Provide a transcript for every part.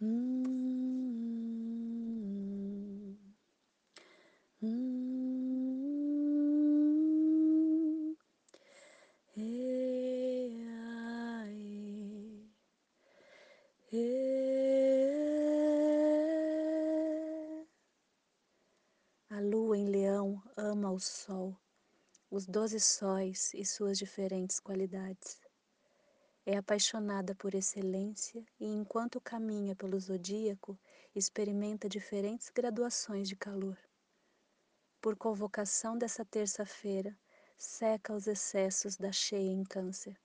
Hum, hum, A lua em leão ama o sol, os doze sóis e suas diferentes qualidades. É apaixonada por excelência e, enquanto caminha pelo zodíaco, experimenta diferentes graduações de calor. Por convocação dessa terça-feira, seca os excessos da cheia em Câncer.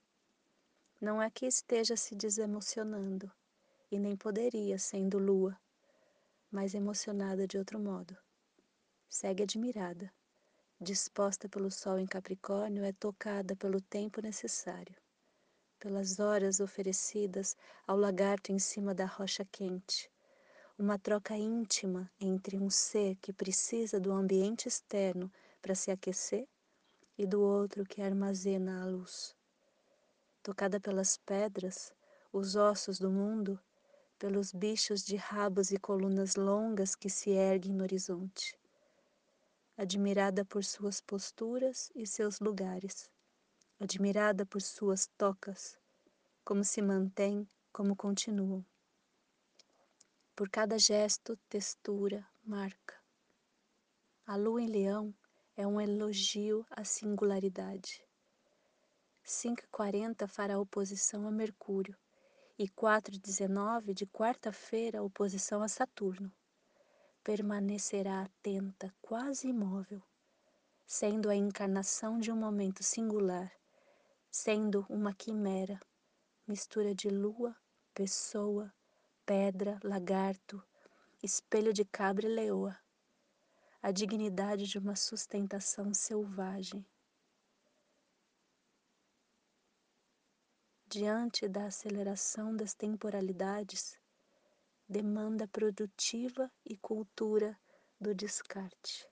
Não é que esteja se desemocionando, e nem poderia, sendo lua, mas emocionada de outro modo. Segue admirada. Disposta pelo sol em Capricórnio, é tocada pelo tempo necessário pelas horas oferecidas ao lagarto em cima da rocha quente, uma troca íntima entre um ser que precisa do ambiente externo para se aquecer e do outro que armazena a luz. Tocada pelas pedras, os ossos do mundo, pelos bichos de rabos e colunas longas que se erguem no horizonte. Admirada por suas posturas e seus lugares admirada por suas tocas, como se mantêm, como continuam. Por cada gesto, textura, marca. A lua em leão é um elogio à singularidade. 5h40 fará oposição a Mercúrio e 4h19 de quarta-feira oposição a Saturno. Permanecerá atenta, quase imóvel, sendo a encarnação de um momento singular sendo uma quimera, mistura de lua, pessoa, pedra, lagarto, espelho de cabra e leoa, a dignidade de uma sustentação selvagem. Diante da aceleração das temporalidades, demanda produtiva e cultura do descarte.